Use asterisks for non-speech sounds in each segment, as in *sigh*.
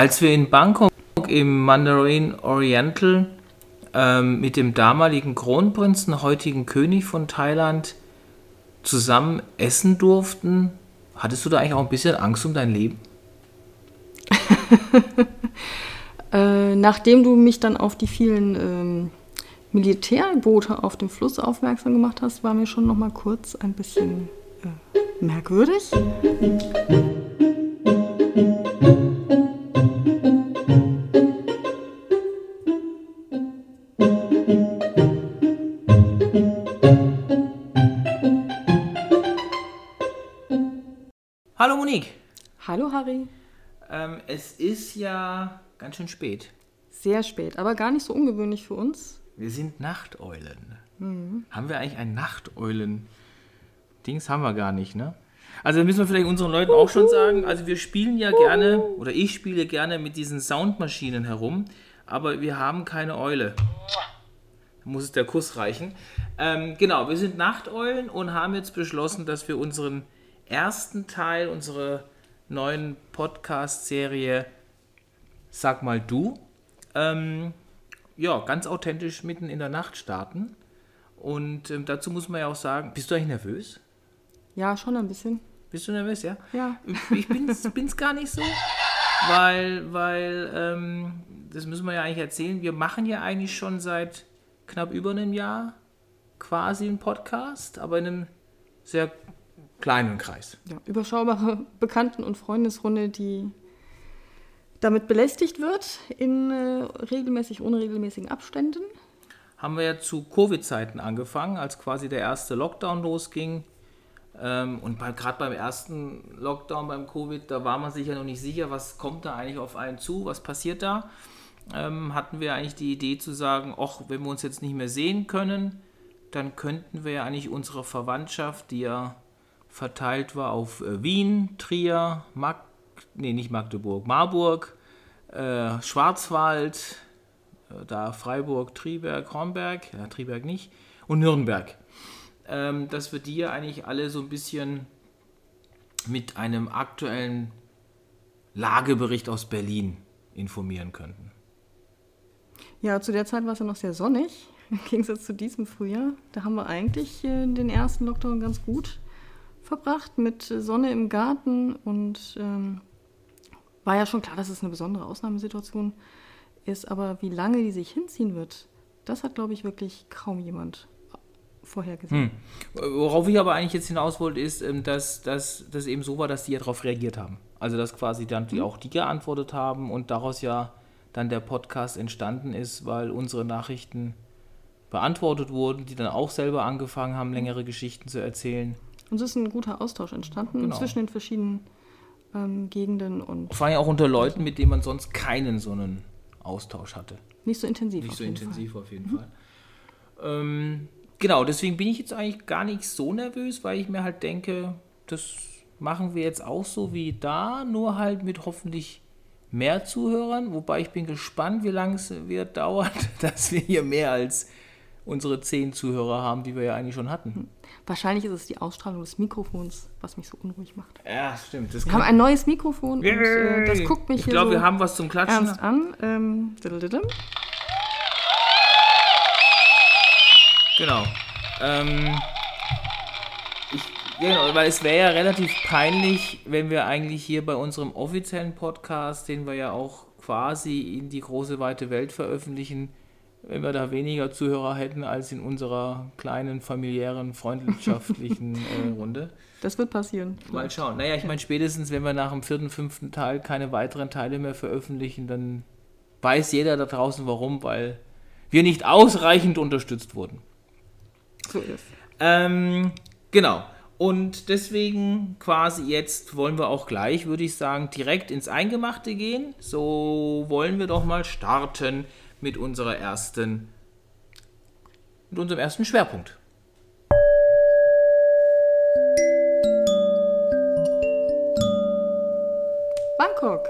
Als wir in Bangkok im Mandarin Oriental ähm, mit dem damaligen Kronprinzen, heutigen König von Thailand, zusammen essen durften, hattest du da eigentlich auch ein bisschen Angst um dein Leben? *laughs* äh, nachdem du mich dann auf die vielen ähm, Militärboote auf dem Fluss aufmerksam gemacht hast, war mir schon noch mal kurz ein bisschen äh, merkwürdig. Hallo Harry. Ähm, es ist ja ganz schön spät. Sehr spät, aber gar nicht so ungewöhnlich für uns. Wir sind Nachteulen. Mhm. Haben wir eigentlich ein Nachteulen-Dings? Haben wir gar nicht, ne? Also müssen wir vielleicht unseren Leuten auch schon sagen, also wir spielen ja gerne, oder ich spiele gerne mit diesen Soundmaschinen herum, aber wir haben keine Eule. Da muss es der Kuss reichen. Ähm, genau, wir sind Nachteulen und haben jetzt beschlossen, dass wir unseren ersten Teil unserer neuen Podcast-Serie Sag mal du, ähm, ja, ganz authentisch mitten in der Nacht starten. Und ähm, dazu muss man ja auch sagen, bist du eigentlich nervös? Ja, schon ein bisschen. Bist du nervös, ja? Ja. Ich bin's, bin's gar nicht so, weil, weil ähm, das müssen wir ja eigentlich erzählen, wir machen ja eigentlich schon seit knapp über einem Jahr quasi einen Podcast, aber in einem sehr kleinen Kreis. Ja, überschaubare Bekannten- und Freundesrunde, die damit belästigt wird in äh, regelmäßig unregelmäßigen Abständen. Haben wir ja zu Covid-Zeiten angefangen, als quasi der erste Lockdown losging. Ähm, und bei, gerade beim ersten Lockdown, beim Covid, da war man sich ja noch nicht sicher, was kommt da eigentlich auf einen zu, was passiert da. Ähm, hatten wir eigentlich die Idee zu sagen, ach, wenn wir uns jetzt nicht mehr sehen können, dann könnten wir ja eigentlich unsere Verwandtschaft, die ja verteilt war auf äh, Wien, Trier, Mag nee, nicht Magdeburg, Marburg, äh, Schwarzwald, äh, da Freiburg, Triberg, Hornberg, ja, Triberg nicht, und Nürnberg. Ähm, dass wir die ja eigentlich alle so ein bisschen mit einem aktuellen Lagebericht aus Berlin informieren könnten. Ja, zu der Zeit war es ja noch sehr sonnig, *laughs* im Gegensatz zu diesem Frühjahr. Da haben wir eigentlich äh, den ersten Lockdown ganz gut verbracht mit Sonne im Garten und ähm, war ja schon klar, dass es eine besondere Ausnahmesituation ist, aber wie lange die sich hinziehen wird, das hat, glaube ich, wirklich kaum jemand vorhergesehen. Hm. Worauf ich aber eigentlich jetzt hinaus wollte, ist, ähm, dass das eben so war, dass die ja darauf reagiert haben. Also dass quasi dann die, hm. auch die geantwortet haben und daraus ja dann der Podcast entstanden ist, weil unsere Nachrichten beantwortet wurden, die dann auch selber angefangen haben, längere Geschichten zu erzählen. Und es ist ein guter Austausch entstanden genau. zwischen den verschiedenen ähm, Gegenden und. Vor allem auch unter Leuten, mit denen man sonst keinen so einen Austausch hatte. Nicht so intensiv. Nicht so intensiv Fall. auf jeden mhm. Fall. Ähm, genau, deswegen bin ich jetzt eigentlich gar nicht so nervös, weil ich mir halt denke, das machen wir jetzt auch so wie da, nur halt mit hoffentlich mehr Zuhörern. Wobei ich bin gespannt, wie lange es wird dauern, *laughs* dass wir hier mehr als unsere zehn Zuhörer haben, die wir ja eigentlich schon hatten. Wahrscheinlich ist es die Ausstrahlung des Mikrofons, was mich so unruhig macht. Ja, stimmt. Wir haben ein neues Mikrofon und äh, das guckt mich ich hier glaub, so wir haben was zum Klatschen. ernst an. Ähm, genau. Ähm, ich, genau, weil es wäre ja relativ peinlich, wenn wir eigentlich hier bei unserem offiziellen Podcast, den wir ja auch quasi in die große weite Welt veröffentlichen, wenn wir da weniger Zuhörer hätten als in unserer kleinen familiären, freundschaftlichen *laughs* äh, Runde. Das wird passieren. Mal schauen. Naja, ich meine, spätestens, wenn wir nach dem vierten, fünften Teil keine weiteren Teile mehr veröffentlichen, dann weiß jeder da draußen warum, weil wir nicht ausreichend unterstützt wurden. So ist. Ähm, genau. Und deswegen quasi jetzt wollen wir auch gleich, würde ich sagen, direkt ins Eingemachte gehen. So wollen wir doch mal starten mit unserer ersten, mit unserem ersten Schwerpunkt. Bangkok.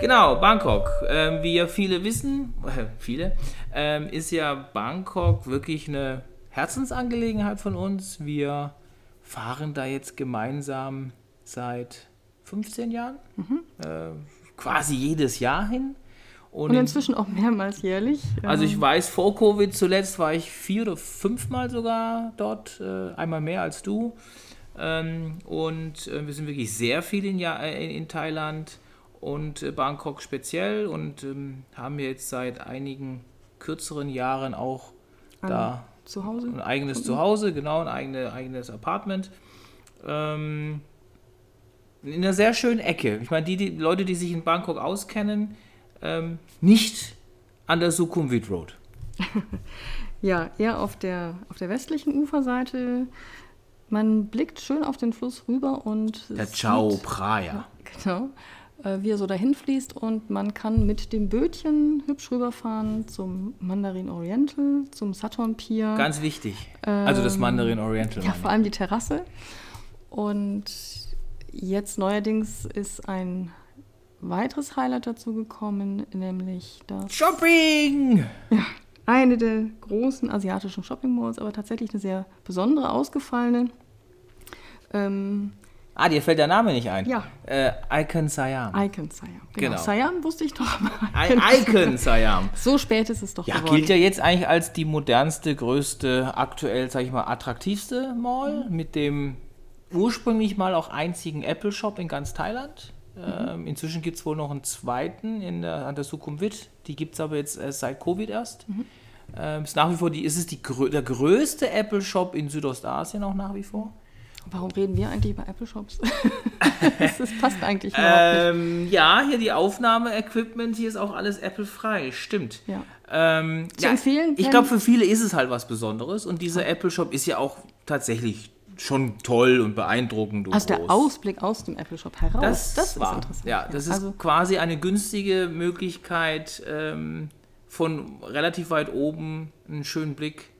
Genau, Bangkok. Ähm, wie ja viele wissen, äh, *laughs* viele, ähm, ist ja Bangkok wirklich eine Herzensangelegenheit von uns. Wir fahren da jetzt gemeinsam seit 15 Jahren. Mhm. Äh, quasi jedes Jahr hin. Und, und inzwischen auch mehrmals jährlich. Also ich ähm, weiß, vor Covid zuletzt war ich vier oder fünfmal sogar dort, äh, einmal mehr als du. Ähm, und äh, wir sind wirklich sehr viel in, ja in, Thailand und äh, Bangkok speziell und ähm, haben jetzt seit einigen kürzeren Jahren auch An da Zuhause? ein eigenes mhm. Zuhause, genau, ein eigene, eigenes Apartment. Ähm, in einer sehr schönen Ecke. Ich meine, die, die Leute, die sich in Bangkok auskennen, ähm, nicht an der Sukhumvit Road. *laughs* ja, eher auf der, auf der westlichen Uferseite. Man blickt schön auf den Fluss rüber und. Der Chao Phraya. Genau. Äh, wie er so dahin fließt und man kann mit dem Bötchen hübsch rüberfahren zum Mandarin Oriental, zum Saturn Pier. Ganz wichtig. also das Mandarin Oriental. Ja, vor allem die Terrasse. Und jetzt neuerdings ist ein weiteres Highlight dazu gekommen, nämlich das Shopping! Ja, eine der großen asiatischen Shopping Malls, aber tatsächlich eine sehr besondere, ausgefallene. Ähm, ah, dir fällt der Name nicht ein. Ja. Äh, Icon Siam. Icon Siam. Genau. Genau. Siam wusste ich doch. Icon, Icon Siam. So spät ist es doch Ja, geworden. gilt ja jetzt eigentlich als die modernste, größte, aktuell, sag ich mal, attraktivste Mall mit dem ursprünglich mal auch einzigen Apple Shop in ganz Thailand. Ähm, inzwischen gibt es wohl noch einen zweiten in der, an der Sukhumvit. Die gibt es aber jetzt erst seit Covid erst. Ähm, ist nach wie vor die, ist es die, der größte Apple Shop in Südostasien auch nach wie vor. Warum reden wir eigentlich über Apple Shops? *laughs* das, das passt eigentlich überhaupt nicht. Ähm, ja, hier die Aufnahme-Equipment, hier ist auch alles Apple-frei, stimmt. Ja. Ähm, Zu ja, empfehlen, Ich glaube, für viele ist es halt was Besonderes und dieser Apple Shop ist ja auch tatsächlich schon toll und beeindruckend. Und Also der groß. Ausblick aus dem Apple Shop heraus, Das, das, war, ist interessant. Ja, das ist also, quasi eine günstige Möglichkeit, ähm, von relativ weit oben einen schönen Blick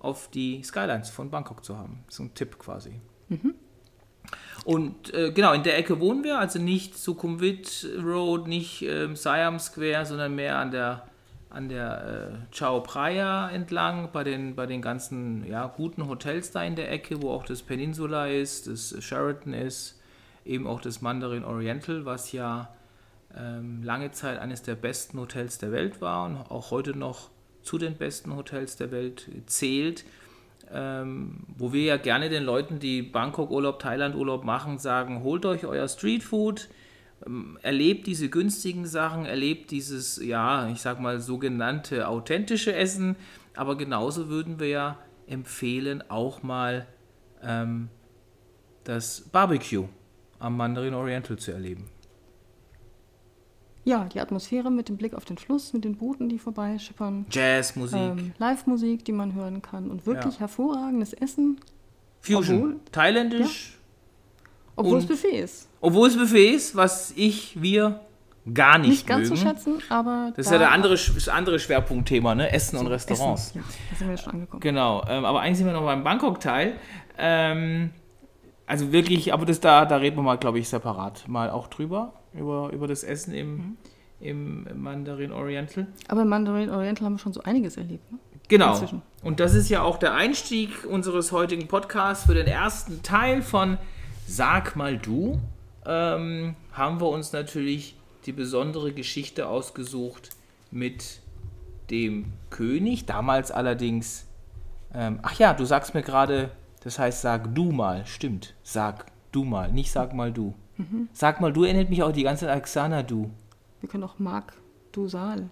auf die Skylines von Bangkok zu haben. So ein Tipp quasi. Und äh, genau, in der Ecke wohnen wir, also nicht Sukhumvit Road, nicht ähm, Siam Square, sondern mehr an der, an der äh, Chao Phraya entlang, bei den, bei den ganzen ja, guten Hotels da in der Ecke, wo auch das Peninsula ist, das Sheraton ist, eben auch das Mandarin Oriental, was ja ähm, lange Zeit eines der besten Hotels der Welt war und auch heute noch zu den besten Hotels der Welt zählt. Ähm, wo wir ja gerne den Leuten, die Bangkok-Urlaub, Thailand-Urlaub machen, sagen, holt euch euer Streetfood, erlebt diese günstigen Sachen, erlebt dieses, ja, ich sag mal, sogenannte authentische Essen, aber genauso würden wir ja empfehlen, auch mal ähm, das Barbecue am Mandarin Oriental zu erleben. ja, die Atmosphäre mit dem Blick auf den Fluss, mit den Booten, die vorbeischippern. Jazzmusik, Ähm, Live-Musik, die man hören kann. Und wirklich Ja. hervorragendes Essen, Fusion, obwohl- thailändisch, obwohl es Buffet ist. obwohl es Buffet ist, was ich, wir gar nicht, Nicht ganz mögen. zu schätzen, aber Das ist ja der andere, das andere Schwerpunktthema, ne? Essen und Essen. Restaurants. Ja, da sind wir schon angekommen. Genau, ähm, aber eigentlich sind wir noch beim Bangkok-Teil. Ähm, also wirklich, aber das da, da reden wir mal, glaube ich, separat mal auch drüber, über, über das Essen im, Mhm. im Mandarin Oriental. Aber im Mandarin Oriental haben wir schon so einiges erlebt. Ne? Genau. Inzwischen. Und das ist ja auch der Einstieg unseres heutigen Podcasts für den ersten Teil von Sag mal du. Ähm, haben wir uns natürlich die besondere Geschichte ausgesucht mit dem König, damals allerdings. Ähm, ach ja, du sagst mir gerade, das heißt, sag du mal, stimmt. Sag du mal, nicht sag mal du. Mhm. Sag mal du erinnert mich auch die ganze Zeit an Xana du. Wir können auch Mark du Saal.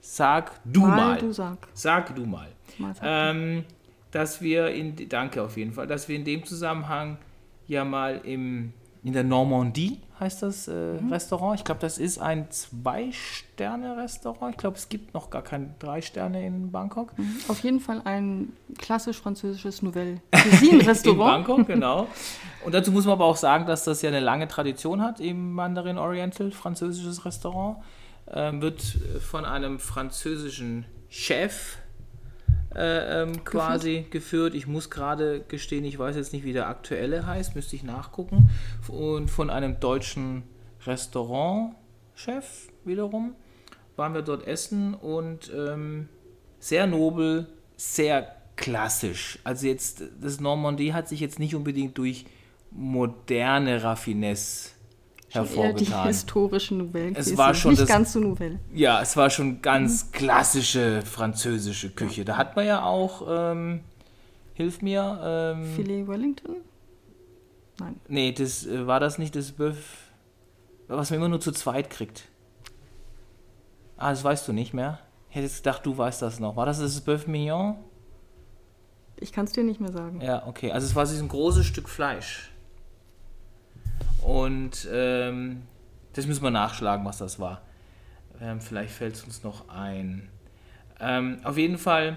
Sag du mal. du sag. Sag du mal. Mal sag ähm, dass wir in, danke auf jeden Fall, dass wir in dem Zusammenhang ja mal im, in der Normandie, heißt das äh, Restaurant, ich glaube, das ist ein Zwei-Sterne-Restaurant, ich glaube, es gibt noch gar keine drei Sterne in Bangkok. du. Auf jeden Fall ein klassisch französisches Nouvelle *laughs* In Cuisine-Restaurant. Bangkok, genau. *laughs* Und dazu muss man aber auch sagen, dass das ja eine lange Tradition hat im Mandarin Oriental, französisches Restaurant. Ähm, wird von einem französischen Chef äh, ähm, quasi geführt. Ich muss gerade gestehen, ich weiß jetzt nicht, wie der aktuelle heißt, müsste ich nachgucken. Und von einem deutschen Restaurantchef wiederum waren wir dort essen und ähm, sehr nobel, sehr klassisch. Also jetzt, das Normandie hat sich jetzt nicht unbedingt durch moderne Raffinesse Eher die historische Nouvelle. Es war schon nicht das, ganz so Nouvelle. Ja, es war schon ganz klassische französische Küche. Da hat man ja auch, ähm, hilf mir. Ähm, Filet Wellington? Nein. Nee, das äh, war das nicht das Böff, was man immer nur zu zweit kriegt. Ah, das weißt du nicht mehr. Ich hätte gedacht, du weißt das noch. War das das Bœuf Mignon? Ich kann es dir nicht mehr sagen. Ja, okay. Also es war so ein großes Stück Fleisch. Und ähm, das müssen wir nachschlagen, was das war. Ähm, vielleicht fällt es uns noch ein. Ähm, auf jeden Fall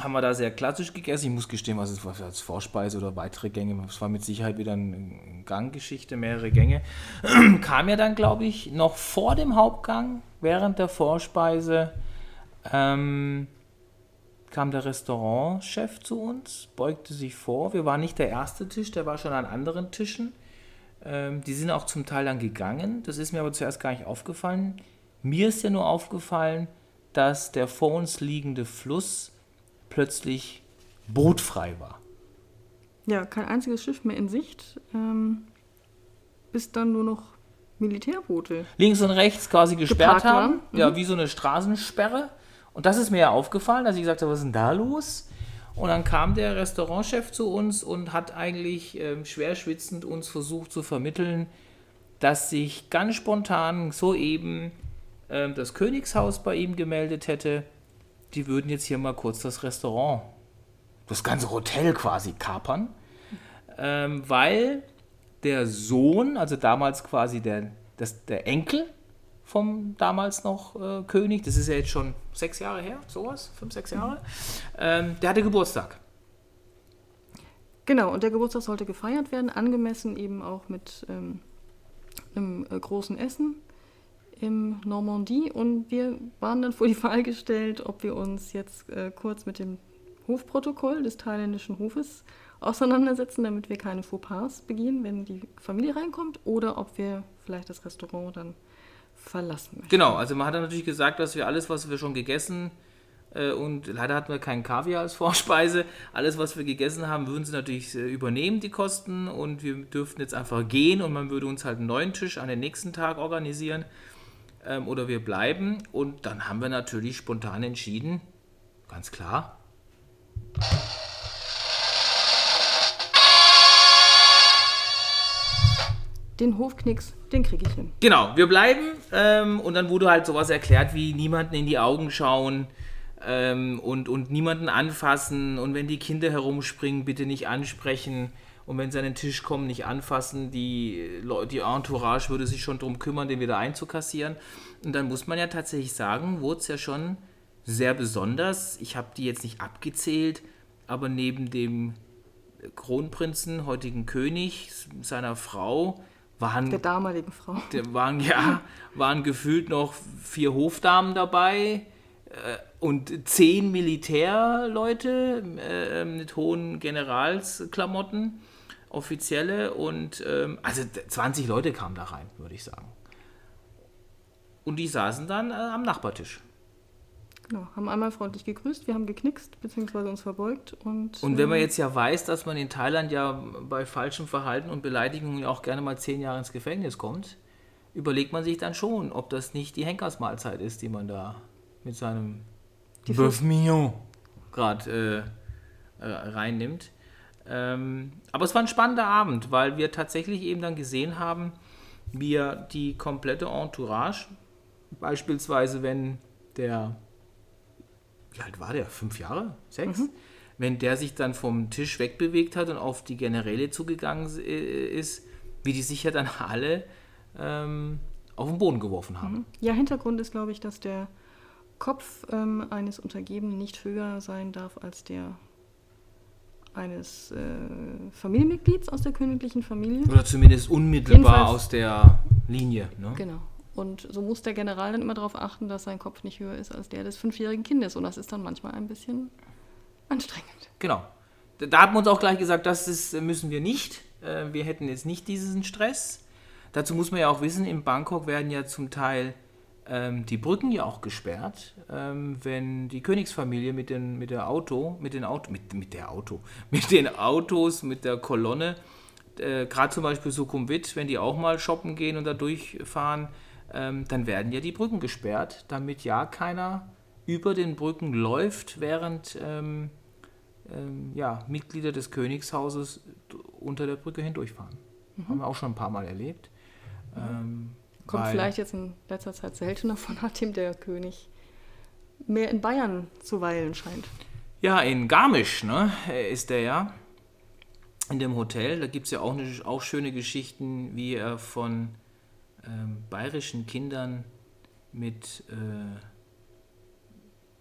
haben wir da sehr klassisch gegessen. Ich muss gestehen, was es war als Vorspeise oder weitere Gänge. Es war mit Sicherheit wieder eine Ganggeschichte, mehrere Gänge. *clears throat* Kam ja dann, glaube ich, noch vor dem Hauptgang, während der Vorspeise, ähm, kam der Restaurantchef zu uns, beugte sich vor. Wir waren nicht der erste Tisch, der war schon an anderen Tischen. Ähm, die sind auch zum Teil dann gegangen. Das ist mir aber zuerst gar nicht aufgefallen. Mir ist ja nur aufgefallen, dass der vor uns liegende Fluss plötzlich bootfrei war. Ja, kein einziges Schiff mehr in Sicht, ähm, bis dann nur noch Militärboote. Links und rechts quasi gesperrt haben. Mhm. Ja, wie so eine Straßensperre. Und das ist mir ja aufgefallen, dass ich gesagt habe, was ist denn da los? Und dann kam der Restaurantchef zu uns und hat eigentlich ähm, schwer schwitzend uns versucht zu vermitteln, dass sich ganz spontan soeben ähm, das Königshaus bei ihm gemeldet hätte. Die würden jetzt hier mal kurz das Restaurant, das ganze Hotel quasi kapern, ähm, weil der Sohn, also damals quasi der, das, der Enkel vom damals noch äh, König, das ist ja jetzt schon sechs Jahre her, sowas, fünf, sechs Jahre, ähm, der hatte Geburtstag. Genau, und der Geburtstag sollte gefeiert werden, angemessen eben auch mit ähm, einem äh, großen Essen im Normandie. Und wir waren dann vor die Wahl gestellt, ob wir uns jetzt äh, kurz mit dem Hofprotokoll des thailändischen Hofes auseinandersetzen, damit wir keine Fauxpas begehen, wenn die Familie reinkommt, oder ob wir vielleicht das Restaurant dann verlassen möchten. Genau, also man hat natürlich gesagt, dass wir alles, was wir schon gegessen äh, und leider hatten wir keinen Kaviar als *laughs* Vorspeise, alles, was wir gegessen haben, würden sie natürlich äh, übernehmen, die Kosten, und wir dürften jetzt einfach gehen und man würde uns halt einen neuen Tisch an den nächsten Tag organisieren ähm, oder wir bleiben. Und dann haben wir natürlich spontan entschieden, ganz klar. Den Hofknicks, den kriege ich hin. Genau, wir bleiben. Ähm, und dann wurde halt sowas erklärt wie niemanden in die Augen schauen ähm, und, und niemanden anfassen. Und wenn die Kinder herumspringen, bitte nicht ansprechen und wenn sie an den Tisch kommen, nicht anfassen. Die, die Entourage würde sich schon darum kümmern, den wieder einzukassieren. Und dann muss man ja tatsächlich sagen, wurde es ja schon sehr besonders. Ich habe die jetzt nicht abgezählt, aber neben dem Kronprinzen, heutigen König, seiner Frau, waren. Der damaligen Frau. Der waren, ja, waren gefühlt noch vier Hofdamen dabei äh, und zehn Militärleute äh, mit hohen Generalsklamotten offizielle und ähm, also 20 Leute kamen da rein, würde ich sagen. Und die saßen dann äh, am Nachbartisch. Genau, haben einmal freundlich gegrüßt, wir haben geknickst bzw. uns verbeugt. Und, und wenn man ähm, jetzt ja weiß, dass man in Thailand ja bei falschem Verhalten und Beleidigungen auch gerne mal zehn Jahre ins Gefängnis kommt, überlegt man sich dann schon, ob das nicht die Henkersmahlzeit ist, die man da mit seinem Bœuf Mignon gerade äh, äh, reinnimmt. Ähm, aber es war ein spannender Abend, weil wir tatsächlich eben dann gesehen haben, wie die komplette Entourage, beispielsweise wenn der, wie alt war der? Fünf Jahre? Sechs? Mhm. Wenn der sich dann vom Tisch wegbewegt hat und auf die Generäle zugegangen ist, wie die sich ja dann *laughs* alle ähm, auf den Boden geworfen haben. Mhm. Ja, Hintergrund ist, glaube ich, dass der Kopf ähm, eines Untergebenen nicht höher sein darf als der eines äh, Familienmitglieds aus der königlichen Familie. Oder zumindest unmittelbar Jedenfalls, aus der Linie. Ne? Genau. Und so muss der General dann immer darauf achten, dass sein Kopf nicht höher ist als der des fünfjährigen Kindes. Und das ist dann manchmal ein bisschen anstrengend. Genau. Da hat man uns auch gleich gesagt, das ist, müssen wir nicht. Äh, wir hätten jetzt nicht diesen Stress. Dazu muss man ja auch wissen, in Bangkok werden ja zum Teil ähm, die Brücken ja auch gesperrt, ähm, wenn die Königsfamilie mit, den, mit der Auto, mit den Auto, mit, mit der Auto, *laughs* mit den Autos, mit der Kolonne äh, gerade zum Beispiel Sukhumvit, wenn die auch mal shoppen gehen und da durchfahren, ähm, dann werden ja die Brücken gesperrt, damit ja keiner über den Brücken läuft, während ähm, ähm, ja, Mitglieder des Königshauses unter der Brücke hindurchfahren. Mhm. Haben wir auch schon ein paar Mal erlebt. Ähm, Kommt vielleicht jetzt in letzter Zeit seltener von, nachdem der König mehr in Bayern zu weilen scheint. Ja, in Garmisch ne, ist der ja. In dem Hotel. Da gibt es ja auch, eine, auch schöne Geschichten, wie er von ähm, bayerischen Kindern mit äh,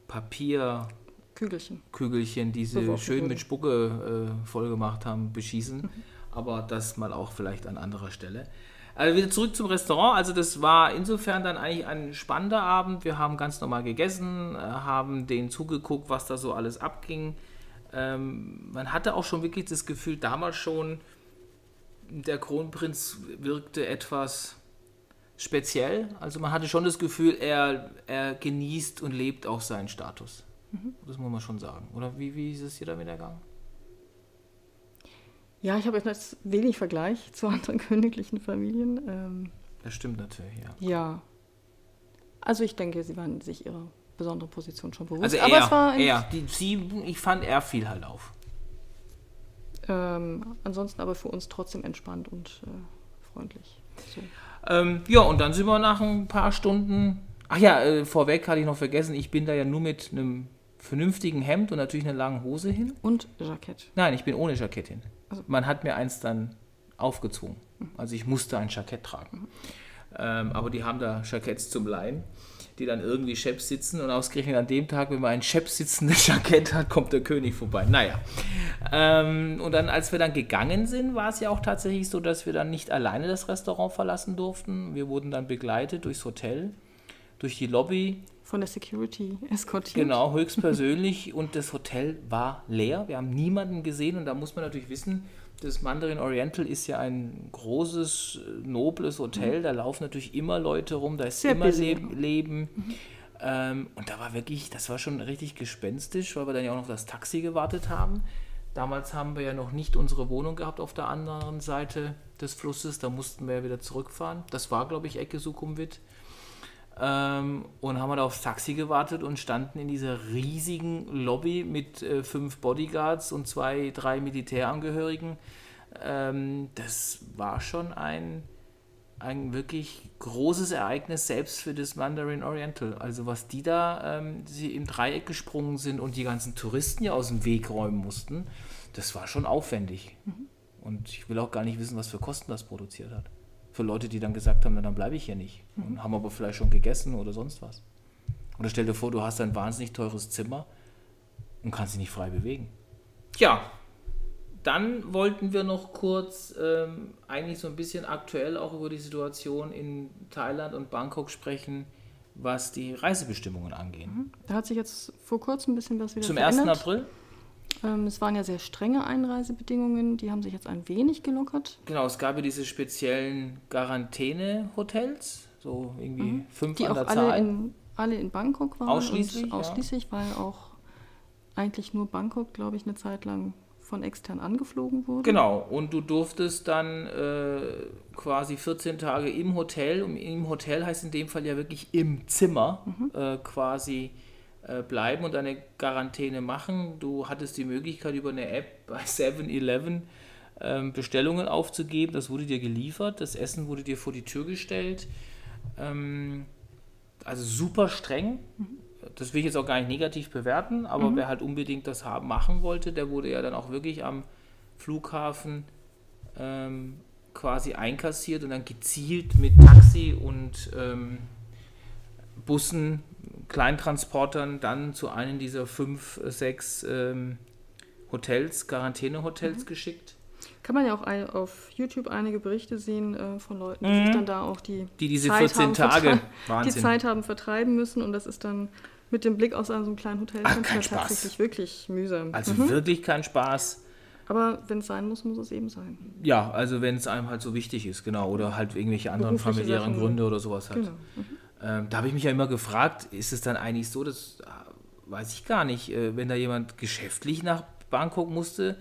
Papier. Kügelchen. Kügelchen, die sie schön wurde. mit Spucke äh, vollgemacht haben, beschießen. Mhm. Aber das mal auch vielleicht an anderer Stelle. Also wieder zurück zum Restaurant. Also das war insofern dann eigentlich ein spannender Abend. Wir haben ganz normal gegessen, äh, haben denen zugeguckt, was da so alles abging. Ähm, man hatte auch schon wirklich das Gefühl, damals schon, der Kronprinz wirkte etwas speziell. Also man hatte schon das Gefühl, er, er genießt und lebt auch seinen Status. Mhm. Das muss man schon sagen. Oder wie, wie ist es dir damit ergangen? Ja, ich habe jetzt wenig Vergleich *laughs* zu anderen königlichen Familien. Ähm, das stimmt natürlich, ja. Ja. Also ich denke, sie waren sich ihrer besonderen Position schon bewusst. Also er, aber er. Die, sie, ich fand, er fiel halt auf. Ähm, ansonsten aber für uns trotzdem entspannt und äh, freundlich. So. Ähm, ja, und dann sind wir nach ein paar Stunden. Ach ja, äh, vorweg hatte ich noch vergessen, ich bin da ja nur mit einem vernünftigen Hemd und natürlich einer langen Hose hin. Und Jackett. Nein, ich bin ohne Jackett hin. Also. Man hat mir eins dann aufgezwungen. Also ich musste ein Jackett tragen. Mhm. Ähm, aber die haben da Jacketts zum Leihen, die dann irgendwie Chefs sitzen und ausgerechnet an dem Tag, wenn man ein Chef sitzendes *laughs* Jackett hat, kommt der König vorbei. Naja. Ähm, und dann, als wir dann gegangen sind, war es ja auch tatsächlich so, dass wir dann nicht alleine das Restaurant verlassen durften. Wir wurden dann begleitet durchs Hotel, durch die Lobby. Von der Security eskortiert. Genau, höchstpersönlich. und das Hotel war leer. Wir haben niemanden gesehen und da muss man natürlich wissen, das Mandarin Oriental ist ja ein großes, nobles Hotel. Mhm. Da laufen natürlich immer Leute rum, da ist Sehr immer Leben. Leben. Mhm. Ähm, und da war wirklich, das war schon richtig gespenstisch, weil wir dann ja auch noch das Taxi gewartet haben. Damals haben wir ja noch nicht unsere Wohnung gehabt auf der anderen Seite des Flusses. Da mussten wir ja wieder zurückfahren. Das war, glaube ich, Ecke Sukhumvit. Ähm, und haben wir da aufs Taxi gewartet und standen in dieser riesigen Lobby mit äh, fünf Bodyguards und zwei, drei Militärangehörigen. Ähm, das war schon ein, ein wirklich großes Ereignis, selbst für das Mandarin Oriental. Also was die da, ähm, sie im Dreieck gesprungen sind und die ganzen Touristen ja aus dem Weg räumen mussten, das war schon aufwendig. Mhm. Und ich will auch gar nicht wissen, was für Kosten das produziert hat für Leute, die dann gesagt haben, na, dann bleibe ich hier nicht. Mhm. Und haben aber vielleicht schon gegessen oder sonst was. Oder stell dir vor, du hast ein wahnsinnig teures Zimmer und kannst dich nicht frei bewegen. Tja, dann wollten wir noch kurz ähm, eigentlich so ein bisschen aktuell auch über die Situation in Thailand und Bangkok sprechen, was die Reisebestimmungen angeht. Mhm. Da hat sich jetzt vor kurzem ein bisschen was wieder Zum verändert. 1. April? Ähm, es waren ja sehr strenge Einreisebedingungen, die haben sich jetzt ein wenig gelockert. Genau, es gab ja diese speziellen Quarantäne-Hotels, so irgendwie mhm. fünf die an der alle Zahl. In, alle in Bangkok waren. Ausschließlich? ausschließlich, ja. weil auch eigentlich nur Bangkok, glaube ich, eine Zeit lang von extern angeflogen wurde. Genau, und du durftest dann äh, quasi 14 Tage im Hotel, und im Hotel heißt in dem Fall ja wirklich im Zimmer, mhm. äh, quasi bleiben und eine Quarantäne machen. Du hattest die Möglichkeit über eine App bei *laughs* 7-Eleven ähm, Bestellungen aufzugeben. Das wurde dir geliefert. Das Essen wurde dir vor die Tür gestellt. Ähm, also super streng. Das will ich jetzt auch gar nicht negativ bewerten, aber mhm. wer halt unbedingt das haben, machen wollte, der wurde ja dann auch wirklich am Flughafen ähm, quasi einkassiert und dann gezielt mit Taxi und ähm, Bussen Kleintransportern dann zu einem dieser fünf, sechs ähm, Hotels, Quarantänehotels mhm. geschickt. Kann man ja auch auf YouTube einige Berichte sehen äh, von Leuten, die mhm. sich dann da auch die, die diese Zeit 14 Tage die Zeit haben vertreiben müssen und das ist dann mit dem Blick aus einem so kleinen Hotel Ach, kein Spaß. tatsächlich wirklich mühsam. Also mhm. wirklich kein Spaß. Aber wenn es sein muss, muss es eben sein. Ja, also wenn es einem halt so wichtig ist, genau. Oder halt irgendwelche anderen familiären Sachen. Gründe oder sowas hat. Genau. Mhm. Ähm, da habe ich mich ja immer gefragt, ist es dann eigentlich so, das äh, weiß ich gar nicht, äh, wenn da jemand geschäftlich nach Bangkok musste,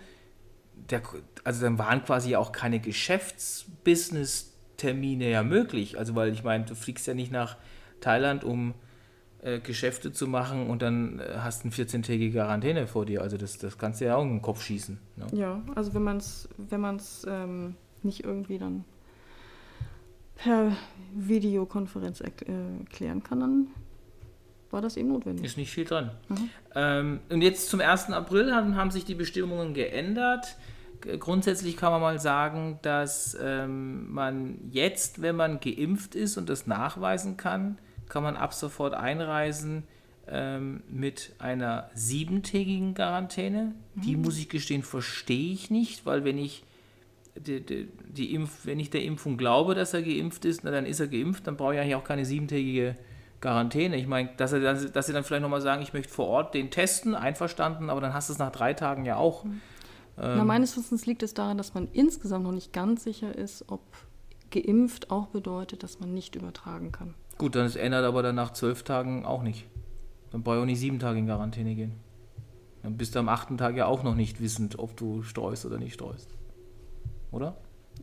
der, also dann waren quasi auch keine Geschäftsbusiness-Termine ja möglich. Also weil ich meine, du fliegst ja nicht nach Thailand, um äh, Geschäfte zu machen und dann äh, hast du eine 14-tägige Quarantäne vor dir. Also das, das kannst du ja auch in den Kopf schießen. Ne? Ja, also wenn man es wenn man's, ähm, nicht irgendwie dann per Videokonferenz erklären kann, dann war das eben notwendig. Ist nicht viel dran. Mhm. Ähm, und jetzt zum 1. April haben, haben sich die Bestimmungen geändert. Grundsätzlich kann man mal sagen, dass ähm, man jetzt, wenn man geimpft ist und das nachweisen kann, kann man ab sofort einreisen ähm, mit einer siebentägigen Quarantäne. Mhm. Die muss ich gestehen, verstehe ich nicht, weil wenn ich die, die, die Impf, wenn ich der Impfung glaube, dass er geimpft ist, na, dann ist er geimpft, dann brauche ich eigentlich auch keine siebentägige Quarantäne. Ich meine, dass, er, dass sie dann vielleicht nochmal sagen, ich möchte vor Ort den testen, einverstanden, aber dann hast du es nach drei Tagen ja auch. Mhm. Ähm, na, meines Wissens liegt es daran, dass man insgesamt noch nicht ganz sicher ist, ob geimpft auch bedeutet, dass man nicht übertragen kann. Gut, dann ändert aber dann nach zwölf Tagen auch nicht. Dann brauche ich auch nicht sieben Tage in Quarantäne gehen. Dann bist du am achten Tag ja auch noch nicht wissend, ob du streust oder nicht streust. Oder?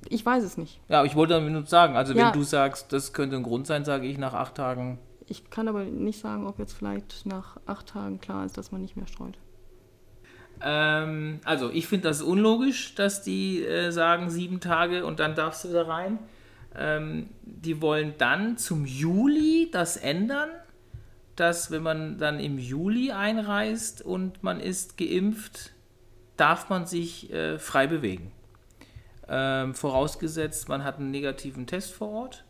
Ich weiß es nicht. Ja, aber ich wollte nur sagen, also ja. wenn du sagst, das könnte ein Grund sein, sage ich nach acht Tagen. Ich kann aber nicht sagen, ob jetzt vielleicht nach acht Tagen klar ist, dass man nicht mehr streut. Ähm, also ich finde das unlogisch, dass die äh, sagen sieben Tage und dann darfst du da rein. Ähm, die wollen dann zum Juli das ändern, dass wenn man dann im Juli einreist und man ist geimpft, darf man sich äh, frei bewegen. Ähm, vorausgesetzt, man hat einen negativen Test vor Ort.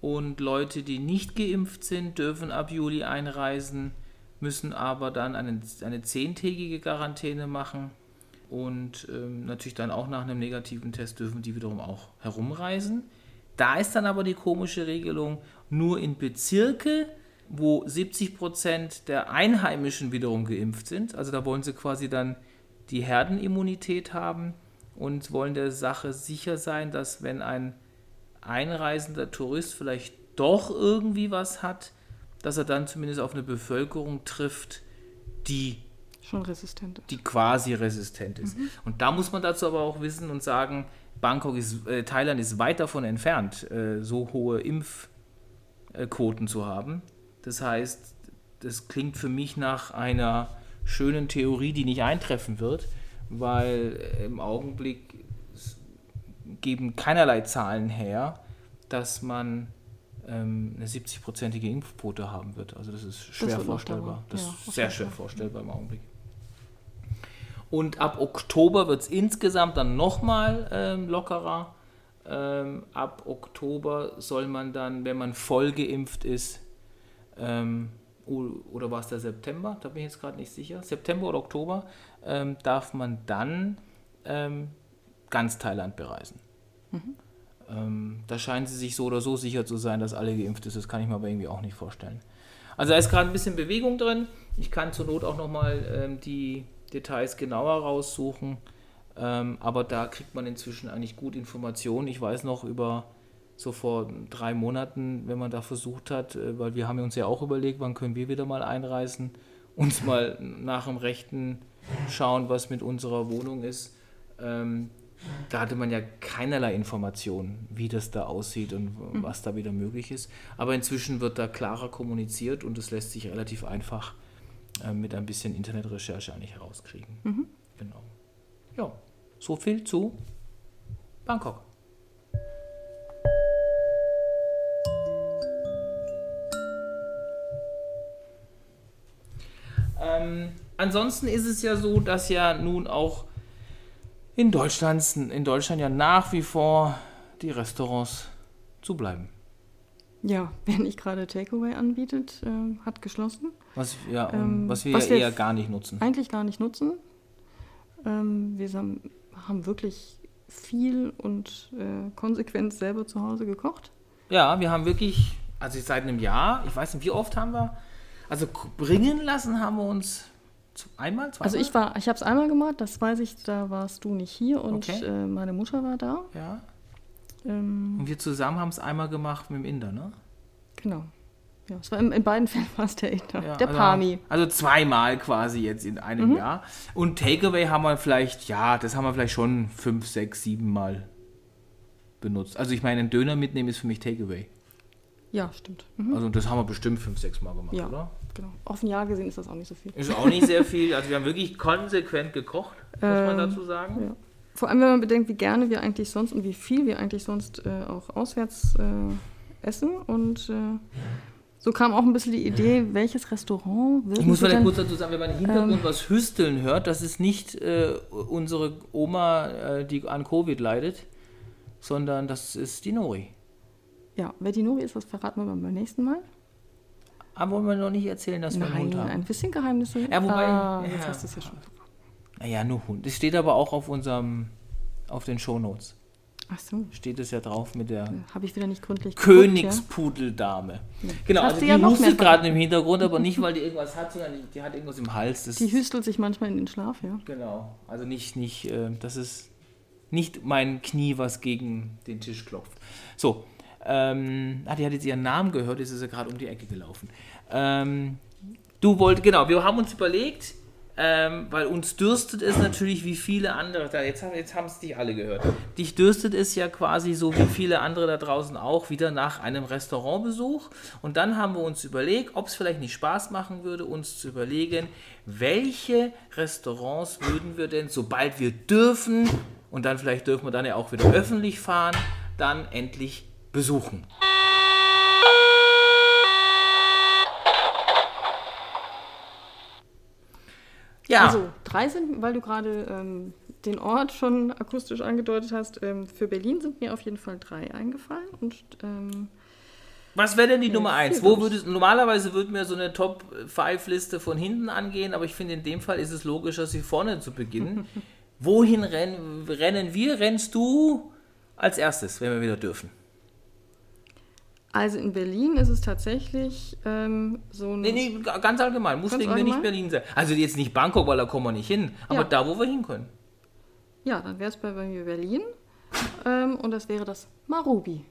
Und Leute, die nicht geimpft sind, dürfen ab Juli einreisen, müssen aber dann eine, eine zehntägige Quarantäne machen. Und ähm, natürlich dann auch nach einem negativen Test dürfen die wiederum auch herumreisen. Da ist dann aber die komische Regelung, nur in Bezirke, wo 70 Prozent der Einheimischen wiederum geimpft sind. Also da wollen sie quasi dann die Herdenimmunität haben und wollen der Sache sicher sein, dass wenn ein einreisender Tourist vielleicht doch irgendwie was hat, dass er dann zumindest auf eine Bevölkerung trifft, die schon resistent ist. Die quasi resistent ist. Mhm. Und da muss man dazu aber auch wissen und sagen, Bangkok ist, äh, Thailand ist weit davon entfernt, äh, so hohe Impfquoten zu haben. Das heißt, das klingt für mich nach einer schönen Theorie, die nicht eintreffen wird, weil im Augenblick geben keinerlei Zahlen her, dass man ähm, eine 70-prozentige Impfquote haben wird. Also das ist schwer das vorstellbar. Das ja, ist sehr schwer vorstellbar im Augenblick. Und ab Oktober wird es insgesamt dann nochmal ähm, lockerer. Ähm, ab Oktober soll man dann, wenn man voll geimpft ist, ähm, oder war es der September? Da bin ich jetzt gerade nicht sicher. September oder Oktober ähm, darf man dann ähm, ganz Thailand bereisen. Mhm. Ähm, da scheinen sie sich so oder so sicher zu sein, dass alle geimpft sind. Das kann ich mir aber irgendwie auch nicht vorstellen. Also da ist gerade ein bisschen Bewegung drin. Ich kann zur Not auch nochmal ähm, die Details genauer raussuchen. Ähm, aber da kriegt man inzwischen eigentlich gut Informationen. Ich weiß noch über so vor drei Monaten, wenn man da versucht hat, äh, weil wir haben uns ja auch überlegt, wann können wir wieder mal einreisen, uns *laughs* mal nach dem Rechten schauen, was mit unserer Wohnung ist. Ähm, da hatte man ja keinerlei Informationen, wie das da aussieht und mhm. was da wieder möglich ist. Aber inzwischen wird da klarer kommuniziert und es lässt sich relativ einfach äh, mit ein bisschen Internetrecherche eigentlich herauskriegen. Mhm. Genau. Ja, so viel zu Bangkok. Ähm, ansonsten ist es ja so, dass ja nun auch in Deutschland, in Deutschland ja nach wie vor die Restaurants zu bleiben. Ja, *laughs* wer nicht gerade Takeaway anbietet, äh, hat geschlossen. Was, ja, ähm, was wir was ja wir eher gar nicht nutzen. Eigentlich gar nicht nutzen. Ähm, wir haben, haben, wirklich viel und äh, konsequent selber zu Hause gekocht. Ja, wir haben wirklich, also seit einem Jahr, ich weiß nicht, wie oft haben wir, also bringen lassen haben wir uns einmal, zweimal? Also ich war, ich habe es einmal gemacht, das weiß ich, da warst du nicht hier und okay. äh, meine Mutter war da. Ja. Ähm, und wir zusammen haben es einmal gemacht mit dem Inder, ne? Genau. Ja, es war in, in beiden *laughs* Fällen war es der Inder, Ja, der also, Pami. Also zweimal quasi jetzt in einem Jahr. Und Takeaway haben wir vielleicht, ja, das haben wir vielleicht schon fünf, sechs, sieben Mal benutzt. Also ich meine, einen Döner mitnehmen ist für mich Takeaway. Ja, stimmt. Mhm. Also das haben wir bestimmt fünf, sechs Mal gemacht, Ja, oder? Genau. Auf ein Jahr gesehen ist das auch nicht so viel. Ist auch nicht sehr viel. Also wir haben wirklich konsequent gekocht, muss man Ähm, dazu sagen. ja. Vor allem, wenn man bedenkt, wie gerne wir eigentlich sonst und wie viel wir eigentlich sonst äh, auch auswärts äh, essen. Und äh, so kam auch ein bisschen die Idee, welches Restaurant würden Ich muss vielleicht kurz dazu sagen, wenn man im Hintergrund Ähm. was hüsteln hört, das ist nicht äh, unsere Oma, äh, die an Covid leidet, sondern das ist die Nori. Ja, wer die Nori ist, das verraten wir beim nächsten Mal. Aber wollen wir noch nicht erzählen, dass wir einen Hund haben? ein bisschen Geheimnisse. Ja, wobei- Ah, ja. jetzt hast du es ja schon. Naja, nur Hund. Es steht aber auch auf unserem, auf den Shownotes. Ach so, Steht es ja drauf mit der habe ich wieder nicht gründlich geguckt, ja? Königspudeldame. Genau, also die ja hustet gerade im Hintergrund, aber nicht, *laughs* weil die irgendwas hat, sondern die, die hat irgendwas im Hals. Das Die hüstelt sich manchmal in den Schlaf, ja. Genau, also nicht, nicht, äh, das ist nicht mein Knie, was gegen den Tisch klopft. So, ähm, ah, die hat jetzt ihren Namen gehört, jetzt ist sie gerade um die Ecke gelaufen. Ähm, du wolltest, genau, wir haben uns überlegt, ähm, weil uns dürstet es natürlich wie viele andere, da, jetzt, jetzt haben es dich alle gehört, dich dürstet es ja quasi so wie viele andere da draußen auch wieder nach einem Restaurantbesuch und dann haben wir uns überlegt, ob es vielleicht nicht Spaß machen würde, uns zu überlegen, welche Restaurants würden wir denn, sobald wir dürfen und dann vielleicht dürfen wir dann ja auch wieder öffentlich fahren, dann endlich besuchen. Ja, Also, drei sind, weil du gerade ähm, den Ort schon akustisch angedeutet hast, ähm, für Berlin sind mir auf jeden Fall drei eingefallen. Und ähm, Was wäre denn die Nummer vier, 1? Wo würdest, normalerweise würde mir so eine Top-5-Liste von hinten angehen, aber ich finde, in dem Fall ist es logischer, sie vorne zu beginnen. *laughs* Wohin rennen, rennen wir? Rennst du als erstes, wenn wir wieder dürfen? Also in Berlin ist es tatsächlich ähm, so ein. Nee, nee, ga- ganz allgemein. Muss Ganz wegen mir nicht? Berlin sein. Also jetzt nicht Bangkok, weil da kommen wir nicht hin. Aber Ja. da, wo wir hin können. Ja, dann wäre es bei, mir Berlin. Ähm, und das wäre das Marubi.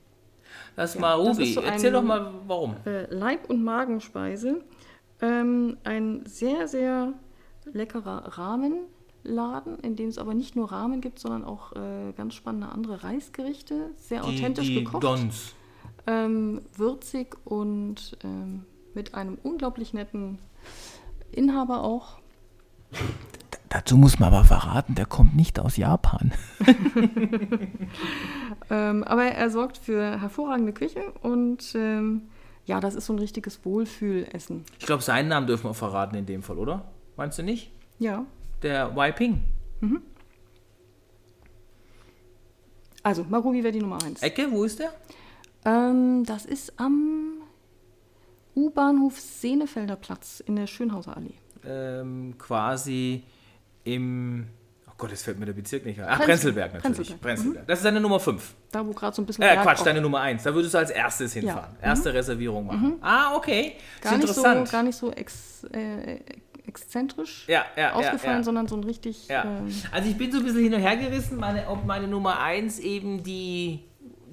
Das Ja, Marubi. das so Erzähl ein- doch mal, warum. Äh, Leib- und Magenspeise. Ähm, ein sehr, sehr leckerer Rahmenladen, in dem es aber nicht nur Rahmen gibt, sondern auch äh, ganz spannende andere Reisgerichte. Sehr authentisch die, die gekocht. Dons. Ähm, würzig und ähm, mit einem unglaublich netten Inhaber auch. Dazu muss man aber verraten, der kommt nicht aus Japan. *laughs* Ähm, aber er sorgt für hervorragende Küche und ähm, ja, das ist so ein richtiges Wohlfühlessen. Ich glaube, seinen Namen dürfen wir verraten in dem Fall, oder? Meinst du nicht? Ja, Der Wai Ping. also Marubi wäre die Nummer eins. Ecke, wo ist der? Ähm, das ist am U-Bahnhof Senefelder Platz in der Schönhauser Allee. ähm, quasi im. Oh Gott, jetzt fällt mir der Bezirk nicht ein. Ach, Prenzl- Prenzlberg natürlich. Prenzlberg. Prenzlberg. Das ist deine Nummer 5. Da, wo gerade so ein bisschen. Äh, Berg Quatsch, deine Nummer 1. Da würdest du als erstes hinfahren. Ja. Erste Reservierung machen. Ah, okay. gar ist nicht, so, gar nicht so ex, äh, exzentrisch ja, ja, ausgefallen, ja, sondern so ein richtig. Ähm, Also ich bin so ein bisschen hin und her gerissen, meine, ob meine Nummer 1 eben die,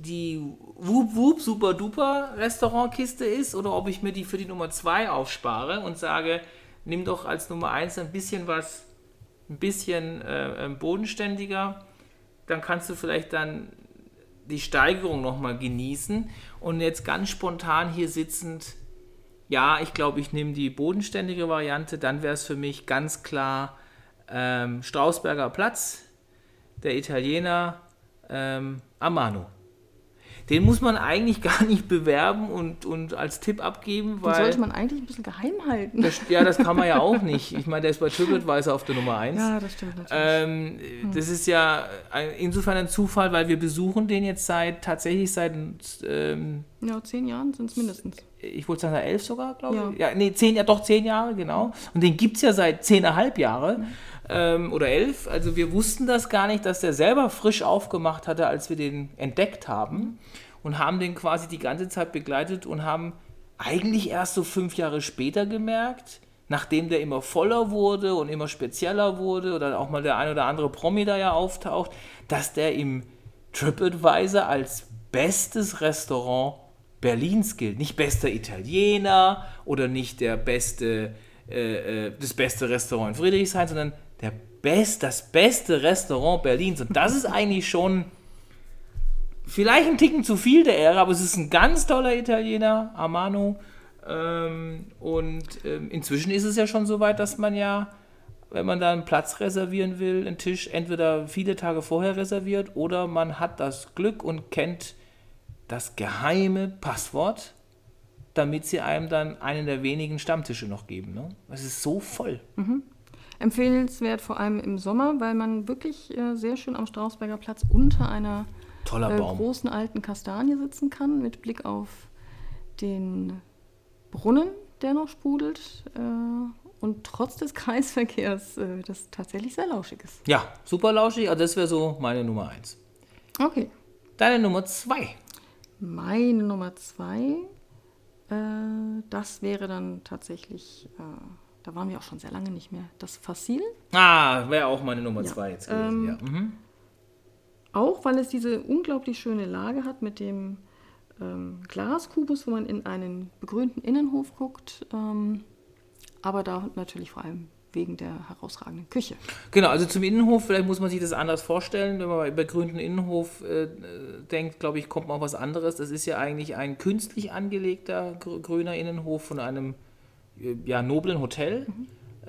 die Whoop Whoop Super Duper Restaurantkiste ist oder ob ich mir die für die Nummer 2 aufspare und sage, nimm doch als Nummer 1 ein bisschen was, ein bisschen äh, ähm, bodenständiger, dann kannst du vielleicht dann die Steigerung nochmal genießen und jetzt ganz spontan hier sitzend, ja, ich glaube, ich nehme die bodenständige Variante, dann wäre es für mich ganz klar ähm, Strausberger Platz, der Italiener ähm, Amano. Den muss man eigentlich *laughs* gar nicht bewerben und, und als Tipp abgeben, den weil. sollte man eigentlich ein bisschen geheim halten. das, ja, das kann man ja auch *laughs* nicht. Ich meine, der ist bei TripAdvisor auf der Nummer 1. ja, das stimmt natürlich. Ähm, Das ist ja ein, insofern ein Zufall, weil wir besuchen den jetzt seit tatsächlich seit ähm, ja, zehn Jahren sind es mindestens. ich wollte sagen, elf sogar, glaube Ja. ich. Ja, nee, zehn, ja doch, zehn Jahre, genau. Und den gibt es ja seit zehneinhalb Jahre ähm, oder elf. Also wir wussten das gar nicht, dass der selber frisch aufgemacht hatte, als wir den entdeckt haben. Und haben den quasi die ganze Zeit begleitet und haben eigentlich erst so fünf Jahre später gemerkt, nachdem der immer voller wurde und immer spezieller wurde oder auch mal der ein oder andere Promi da ja auftaucht, dass der im TripAdvisor als bestes Restaurant Berlins gilt. Nicht bester Italiener oder nicht der beste, äh, äh, das beste Restaurant in Friedrichshain, sondern der best, das beste Restaurant Berlins. Und das ist eigentlich schon vielleicht ein Ticken zu viel der Ehre, aber es ist ein ganz toller Italiener, Amano. Ähm, und ähm, inzwischen ist es ja schon so weit, dass man ja, wenn man da einen Platz reservieren will, einen Tisch entweder viele Tage vorher reserviert oder man hat das Glück und kennt das geheime Passwort, damit sie einem dann einen der wenigen Stammtische noch geben. Ne? Es ist so voll. Mhm. Empfehlenswert vor allem im Sommer, weil man wirklich äh, sehr schön am Strausberger Platz unter einer äh, großen alten Kastanie sitzen kann, mit Blick auf den Brunnen, der noch sprudelt. Äh, und trotz des Kreisverkehrs äh, das tatsächlich sehr lauschig ist. Ja, super lauschig. Also das wäre so meine Nummer eins. Okay. Deine Nummer zwei. Meine Nummer zwei, äh, das wäre dann tatsächlich, äh, da waren wir auch schon sehr lange nicht mehr, das Fassil. Ah, wäre auch meine Nummer Ja. zwei jetzt gewesen. Ähm, ja. Mhm. Auch weil es diese unglaublich schöne Lage hat mit dem ähm, Glaskubus, wo man in einen begrünten Innenhof guckt. Ähm, aber da natürlich vor allem wegen der herausragenden Küche. Genau, also zum Innenhof, vielleicht muss man sich das anders vorstellen. Wenn man bei begrünten Innenhof äh, denkt, glaube ich, kommt man auf was anderes. Das ist ja eigentlich ein künstlich angelegter gr grüner Innenhof von einem ja, noblen Hotel,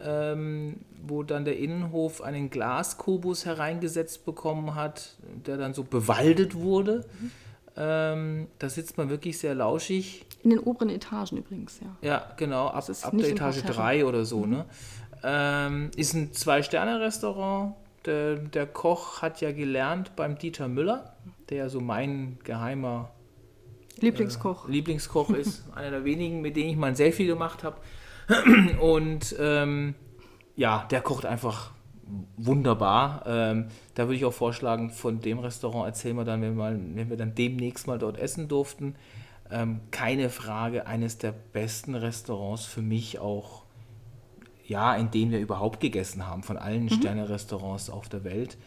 ähm, wo dann der Innenhof einen Glaskubus hereingesetzt bekommen hat, der dann so bewaldet wurde. Ähm, da sitzt man wirklich sehr lauschig. In den oberen Etagen übrigens, ja. Ja, genau, ab, ist ab der Etage Parterre. 3 oder so, ne? Ähm, ist ein Zwei-Sterne-Restaurant. Der, der Koch hat ja gelernt beim Dieter Müller, der ja so mein geheimer Lieblingskoch. Lieblingskoch ist. *laughs* Einer der wenigen, mit denen ich mal sehr viel gemacht habe. *clears throat* Und ähm, ja, der kocht einfach wunderbar. Ähm, da würde ich auch vorschlagen, von dem Restaurant erzählen wir dann, wenn wir, mal, wenn wir dann demnächst mal dort essen durften. Ähm, keine Frage, eines der besten Restaurants für mich auch, ja, in denen wir überhaupt gegessen haben, von allen Sterne-Restaurants auf der Welt.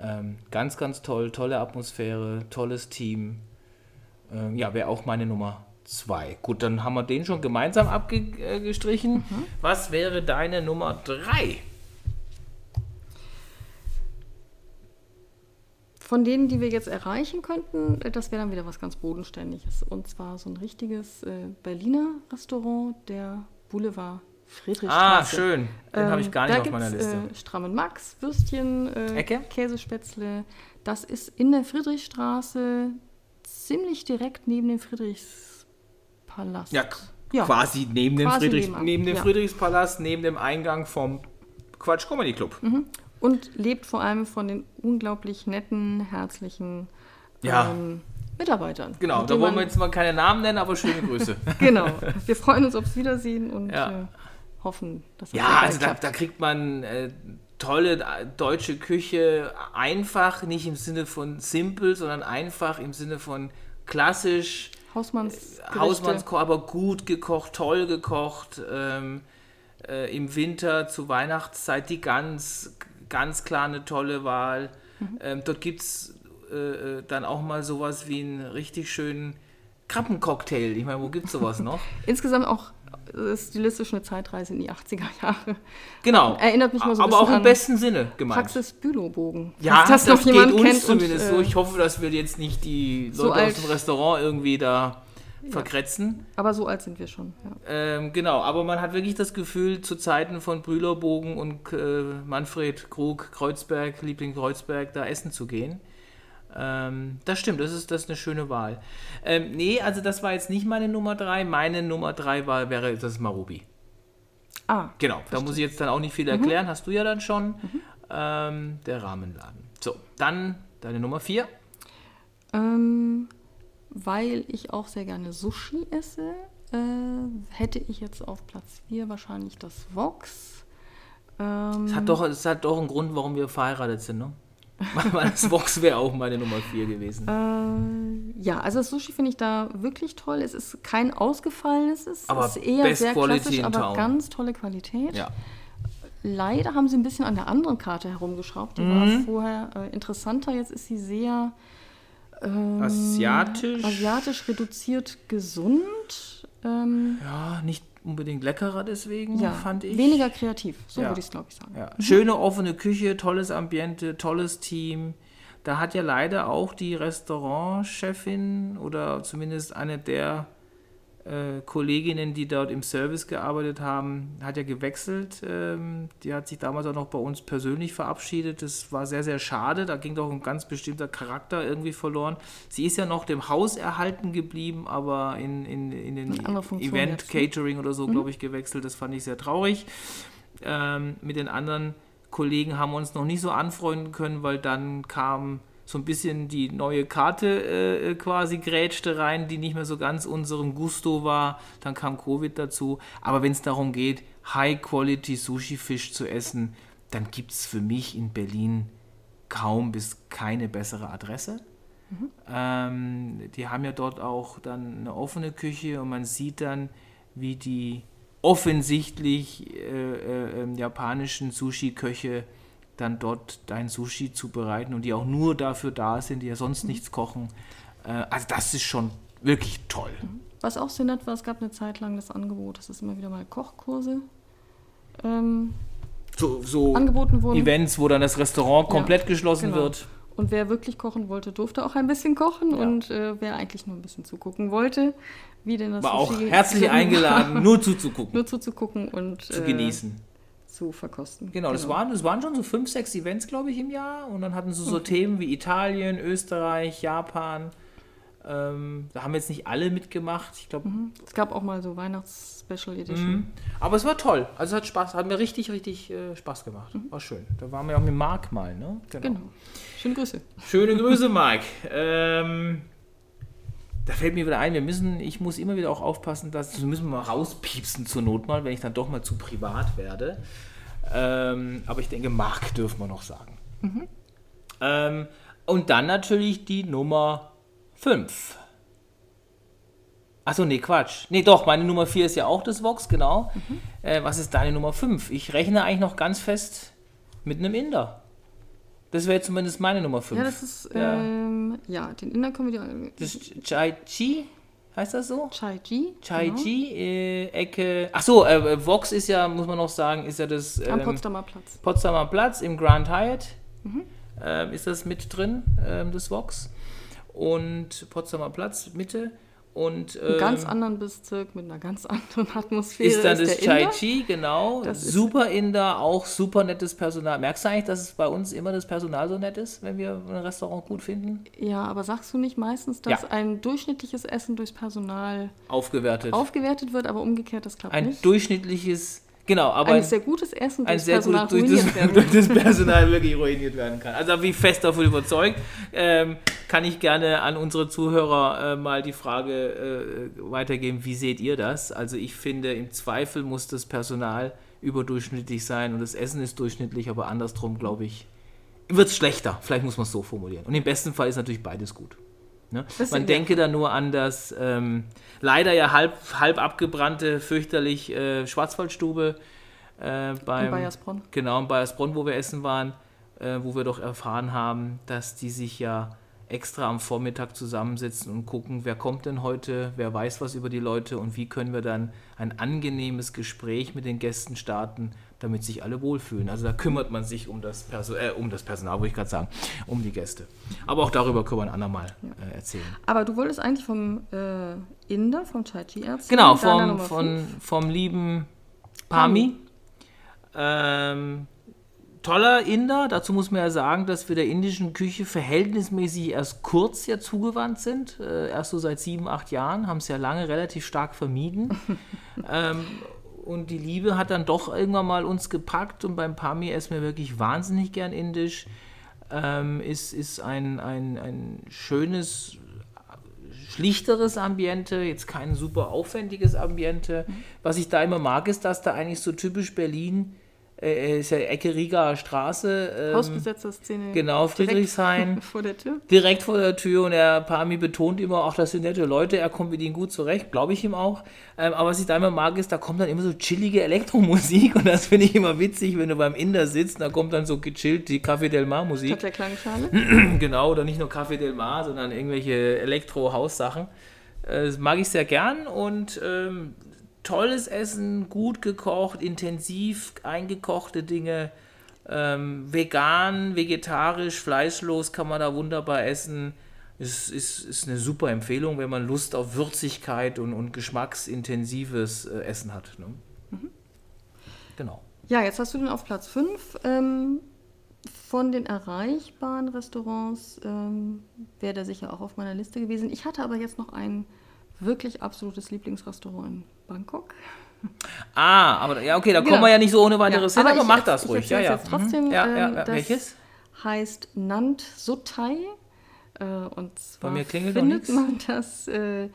Ähm, ganz, ganz toll, tolle Atmosphäre, tolles Team. Ähm, ja, wäre auch meine Nummer zwei. Gut, dann haben wir den schon gemeinsam abgestrichen. Was wäre deine Nummer drei? Von denen, die wir jetzt erreichen könnten, äh, das wäre dann wieder was ganz Bodenständiges. Und zwar so ein richtiges äh, Berliner Restaurant, der Boulevard Friedrichstraße. Ah, schön. Den habe ich gar nicht da auf meiner Liste. Äh, Strammen Max, Würstchen, äh, Ecke? Käsespätzle. Das ist in der Friedrichstraße ziemlich direkt neben dem Friedrichspalast. Ja, Ja. quasi neben dem, Quasi Friedrich, nebenan, neben dem ja. Friedrichspalast, neben dem Eingang vom Quatsch Comedy Club. Und lebt vor allem von den unglaublich netten, herzlichen Ja. ähm, Mitarbeitern. Genau, da wollen wir jetzt mal keine Namen nennen, aber schöne Grüße. *laughs* Genau. Wir freuen uns aufs Wiedersehen und Ja. äh, hoffen, dass es Ja, bald also da, da kriegt man äh, tolle äh, deutsche Küche, einfach, nicht im Sinne von simpel, sondern einfach im Sinne von klassisch, Hausmanns Hausmannskoch, aber gut gekocht, toll gekocht. Ähm, äh, Im Winter zur Weihnachtszeit die Gans, ganz klar eine tolle Wahl. Ähm, dort gibt es äh, äh, dann auch mal sowas wie einen richtig schönen Krabbencocktail. Ich meine, wo gibt es sowas noch? *laughs* Insgesamt auch stilistisch eine Zeitreise in die 80er Jahre. Genau. Erinnert mich mal so ein Aber auch im besten Sinne gemeint. Praxis Bülowbogen. Ja, Falls das, geht uns und, zumindest so. äh, Ich hoffe, dass wir jetzt nicht die Leute so aus alt- dem Restaurant irgendwie da verkretzen. aber so alt sind wir schon. Ja. Ähm, genau, aber man hat wirklich das Gefühl, zu Zeiten von Brühlerbogen und äh, Manfred Krug, Kreuzberg, Liebling Kreuzberg, da essen zu gehen. Ähm, das stimmt, das ist, das ist eine schöne Wahl. Ähm, nee, also das war jetzt nicht meine Nummer drei. Meine Nummer drei war, wäre das Marubi. Ah, Genau, da muss ich jetzt dann auch nicht viel erklären, hast du ja dann schon. Ähm, der Rahmenladen. So, dann deine Nummer vier. ähm, weil ich auch sehr gerne Sushi esse, äh, hätte ich jetzt auf Platz 4 wahrscheinlich das Vox. Ähm, Es hat doch, es hat doch einen Grund, warum wir verheiratet sind, ne? *laughs* Das Vox wäre auch meine Nummer vier gewesen. Äh, ja, also das Sushi finde ich da wirklich toll. Es ist kein ausgefallenes, es Aber ist eher best sehr quality klassisch, aber town. ganz tolle Qualität. Ja. Leider haben sie ein bisschen an der anderen Karte herumgeschraubt. Die Mhm. war vorher äh, interessanter, jetzt ist sie sehr Ähm, Asiatisch. Asiatisch reduziert gesund. Ähm, Ja, nicht unbedingt leckerer deswegen, ja, fand ich. weniger kreativ, so Ja. würde ich es, glaube ich, sagen. Ja. Schöne offene Küche, tolles Ambiente, tolles Team. Da hat ja leider auch die Restaurantchefin oder zumindest eine der äh, Kolleginnen, die dort im Service gearbeitet haben, hat ja gewechselt. Ähm, die hat sich damals auch noch bei uns persönlich verabschiedet. Das war sehr, sehr schade. Da ging doch ein ganz bestimmter Charakter irgendwie verloren. Sie ist ja noch dem Haus erhalten geblieben, aber in, in, in den Event, ne? Catering oder so, glaube ich, gewechselt. Das fand ich sehr traurig. Ähm, mit den anderen Kollegen haben wir uns noch nicht so anfreunden können, weil dann kam so ein bisschen die neue Karte äh, quasi grätschte rein, die nicht mehr so ganz unserem Gusto war. Dann kam Covid dazu. Aber wenn es darum geht, High-Quality Sushi-Fisch zu essen, dann gibt es für mich in Berlin kaum bis keine bessere Adresse. Ähm, die haben ja dort auch dann eine offene Küche und man sieht dann, wie die offensichtlich äh, äh, ähm, japanischen Sushi-Köche dann dort dein Sushi zubereiten und die auch nur dafür da sind, die ja sonst nichts kochen. Äh, also das ist schon wirklich toll. Was auch sehr nett war, es gab eine Zeit lang das Angebot, dass es immer wieder mal Kochkurse ähm, So, so angeboten wurden. Events, wo dann das Restaurant komplett geschlossen genau. wird. Und wer wirklich kochen wollte, durfte auch ein bisschen kochen. Ja. Und äh, wer eigentlich nur ein bisschen zugucken wollte, wie denn das War auch Sushi herzlich *laughs* geschnitten eingeladen, nur zuzugucken, nur zuzugucken und zu äh, genießen. Zu verkosten. Genau, das, waren, das waren schon so fünf, sechs Events, glaube ich, im Jahr. Und dann hatten sie so Themen wie Italien, Österreich, Japan. Ähm, da haben jetzt nicht alle mitgemacht. Ich glaube, Es gab auch mal so Weihnachts-Special Edition. Mhm. aber es war toll. Also es hat Spaß, hat mir richtig, richtig äh, Spaß gemacht. War schön. Da waren wir auch mit Marc mal, ne? Genau. Schöne Grüße. Schöne Grüße, *laughs* Marc. Ähm, da fällt mir wieder ein, wir müssen, ich muss immer wieder auch aufpassen, dass das müssen wir mal rauspiepsen zur Not mal, wenn ich dann doch mal zu privat werde. Ähm, aber ich denke, Marc dürfen wir noch sagen. Ähm, und dann natürlich die Nummer 5. Achso, nee, Quatsch. Nee, doch, meine Nummer 4 ist ja auch das Vox, genau. Äh, was ist deine Nummer 5? Ich rechne eigentlich noch ganz fest mit einem Inder. Das wäre zumindest meine Nummer 5. Ja, das ist, Ja. ähm, ja, den Inder können wir die. Das ist Chai Chi, heißt das so? Chai Ji. Chai genau. Äh, Ecke. Achso, äh, Vox ist ja, muss man noch sagen, ist ja das Am ähm, Potsdamer Platz. Potsdamer Platz im Grand Hyatt. Mhm. Ähm, ist das mit drin, ähm, das Vox. Und Potsdamer Platz, Mitte. Und Einen ähm, ganz anderen Bezirk mit einer ganz anderen *laughs* Atmosphäre. ist dann das Chai. Chi, genau. Das super Inder, auch super nettes Personal. Merkst du eigentlich, dass es bei uns immer das Personal so nett ist, wenn wir ein Restaurant gut finden? Ja, aber sagst du nicht meistens, dass Ja. ein durchschnittliches Essen durchs Personal Aufgewertet. aufgewertet wird, aber umgekehrt, das klappt ein nicht? durchschnittliches, genau, aber ein sehr gutes Essen ein durchs sehr Personal durch das, *laughs* durch das Personal wirklich ruiniert werden kann. Also da bin ich fest davon überzeugt. Ähm, kann ich gerne an unsere Zuhörer äh, mal die Frage äh, weitergeben, wie seht ihr das? Also ich finde, im Zweifel muss das Personal überdurchschnittlich sein und das Essen ist durchschnittlich, aber andersrum, glaube ich, wird es schlechter. Vielleicht muss man es so formulieren. Und im besten Fall ist natürlich beides gut. Ne? Man denke da nur an das ähm, leider ja halb, halb abgebrannte, fürchterlich äh, Schwarzwaldstube äh, beim In Bayersbronn. Genau, in Bayersbronn, wo wir essen waren, äh, wo wir doch erfahren haben, dass die sich ja extra am Vormittag zusammensetzen und gucken, wer kommt denn heute, wer weiß was über die Leute und wie können wir dann ein angenehmes Gespräch mit den Gästen starten, damit sich alle wohlfühlen. Also da kümmert man sich um das, Perso äh, um das Personal, wollte ich gerade sagen, um die Gäste. Aber auch darüber können wir ein andermal äh, erzählen. Aber du wolltest eigentlich vom äh, Inder, vom Chai Chi erzählen. Genau, vom, von, vom lieben Pami. Ähm, toller Inder. Dazu muss man ja sagen, dass wir der indischen Küche verhältnismäßig erst kurz ja zugewandt sind. Äh, erst so seit sieben, acht Jahren. Haben es ja lange relativ stark vermieden. *laughs* ähm, und die Liebe hat dann doch irgendwann mal uns gepackt. Und beim Pami essen wir wirklich wahnsinnig gern indisch. Ähm, ist ist ein, ein, ein schönes, schlichteres Ambiente, jetzt kein super aufwendiges Ambiente. Was ich da immer mag, ist, dass da eigentlich so typisch Berlin äh, ist ja Ecke Rigaer Straße. Ähm, Hausbesetzerszene. Genau, Friedrichshain. *laughs* Vor der Tür. direkt vor der Tür und der Pami betont immer, ach, das sind nette Leute, er kommt mit ihnen gut zurecht, glaube ich ihm auch. Ähm, aber was ich da immer mag, ist, da kommt dann immer so chillige Elektromusik und das finde ich immer witzig, wenn du beim Inder sitzt, da kommt dann so gechillt die Café Del Mar Musik. Statt der Klangschale. *clears throat* genau, oder nicht nur Café Del Mar, sondern irgendwelche Elektro-Haussachen. Äh, Das mag ich sehr gern und ähm, tolles Essen, gut gekocht, intensiv eingekochte Dinge. Ähm, vegan, vegetarisch, fleischlos kann man da wunderbar essen. Es ist, ist eine super Empfehlung, wenn man Lust auf Würzigkeit und, und geschmacksintensives äh, Essen hat. Ne? Genau. Ja, jetzt hast du den auf Platz 5. Ähm, von den erreichbaren Restaurants ähm, wäre der sicher auch auf meiner Liste gewesen. Ich hatte aber jetzt noch ein wirklich absolutes Lieblingsrestaurant in Bangkok. Ah, aber ja, okay, da Genau. kommen wir ja nicht so ohne weiteres hin, aber ich mach das ich ruhig. Ja, erzähl's ja. Jetzt trotzdem, Mhm. ja, ja, ähm, ja. Welches? heißt Nant Sutai. Äh, und zwar mir klingelt findet man das äh,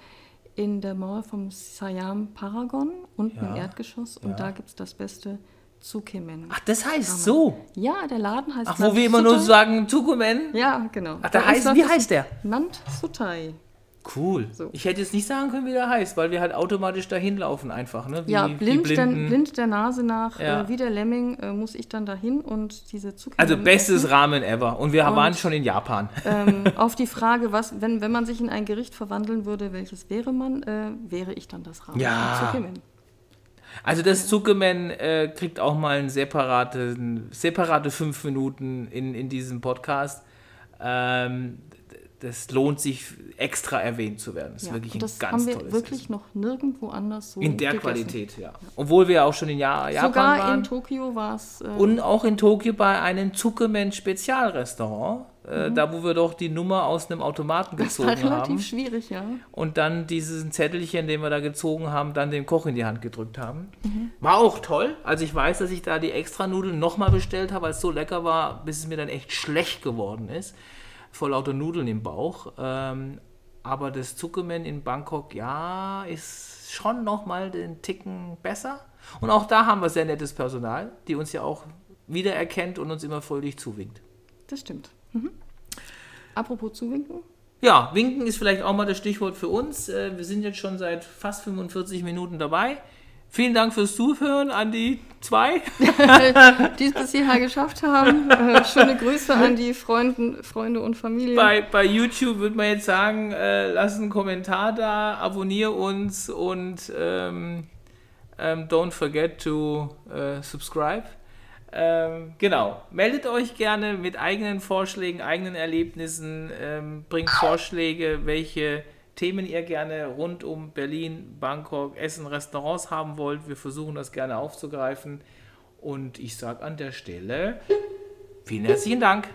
in der Mauer vom Siam Paragon unten im Ja, Erdgeschoss. ja. Und da gibt es das beste Tsukemen. Ach, das heißt so. Ja, der Laden heißt Ach, wo wir immer nur sagen, Tukumen. Ja, genau. Ach, Bei uns heißt, wie heißt der? Nant Sutai. Cool. So. Ich hätte jetzt nicht sagen können, wie der heißt, weil wir halt automatisch dahin laufen einfach, ne? Wie, Ja, blind, der, blind der Nase nach, Ja. äh, wie der Lemming, äh, muss ich dann dahin und diese Zucchini. Also bestes Rahmen ever. Und wir Und- waren schon in Japan. ähm, *laughs* auf die Frage, was, wenn, wenn man sich in ein Gericht verwandeln würde, welches wäre man, äh, wäre ich dann das Ramen. Ja. mit Zucchimen. Also das Zuckerman äh, kriegt auch mal ein separaten, separate fünf Minuten in, in diesem Podcast. Ähm, das lohnt sich extra erwähnt zu werden. Das ist Ja, wirklich ein das ganz haben wir tolles wirklich Essen. noch nirgendwo anders so In der gegessen. Qualität, ja. Obwohl wir auch schon in ja Japan Sogar waren. in Tokio war es. Äh, Und auch in Tokio bei einem Zuckerman Spezialrestaurant, äh, da wo wir doch die Nummer aus einem Automaten Mhm. das war gezogen relativ haben schwierig, ja. und dann dieses Zettelchen, den wir da gezogen haben, dann dem Koch in die Hand gedrückt haben. Mhm. War auch toll. Also ich weiß, dass ich da die extra Nudeln nochmal bestellt habe, weil es so lecker war, bis es mir dann echt schlecht geworden ist. Vor lauter Nudeln im Bauch. Ähm, aber das Zuckerman in Bangkok, ja, ist schon nochmal den Ticken besser. Und auch da haben wir sehr nettes Personal, die uns ja auch wiedererkennt und uns immer fröhlich zuwinkt. Das stimmt. Mhm. Apropos Zuwinken. Ja, winken ist vielleicht auch mal das Stichwort für uns. Äh, Wir sind jetzt schon seit fast 45 Minuten dabei. Vielen Dank fürs Zuhören an die zwei. *laughs* die es bis hierher geschafft haben. Äh, schöne Grüße an die Freunden, Freunde und Familie. Bei, bei YouTube würde man jetzt sagen, äh, lass einen Kommentar da, abonniere uns und ähm, ähm, don't forget to äh, subscribe. Ähm, genau, meldet euch gerne mit eigenen Vorschlägen, eigenen Erlebnissen, ähm, bringt Vorschläge, welche Themen ihr gerne rund um Berlin, Bangkok, Essen, Restaurants haben wollt. Wir versuchen das gerne aufzugreifen. Und ich sage an der Stelle vielen herzlichen Dank.